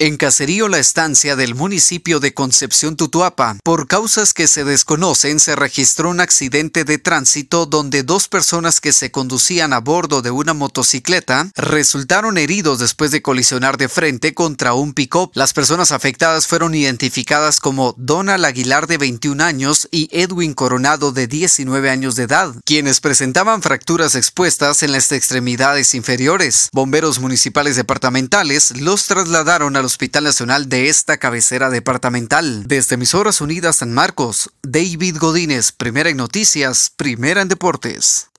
En Caserío La Estancia del municipio de Concepción Tutuapa, por causas que se desconocen, se registró un accidente de tránsito donde dos personas que se conducían a bordo de una motocicleta resultaron heridos después de colisionar de frente contra un pick-up. Las personas afectadas fueron identificadas como Donald Aguilar de 21 años y Edwin Coronado de 19 años de edad, quienes presentaban fracturas expuestas en las extremidades inferiores. Bomberos municipales departamentales los trasladaron a Hospital Nacional de esta cabecera departamental. Desde Emisoras Unidas San Marcos, David Godínez, primera en noticias, primera en deportes.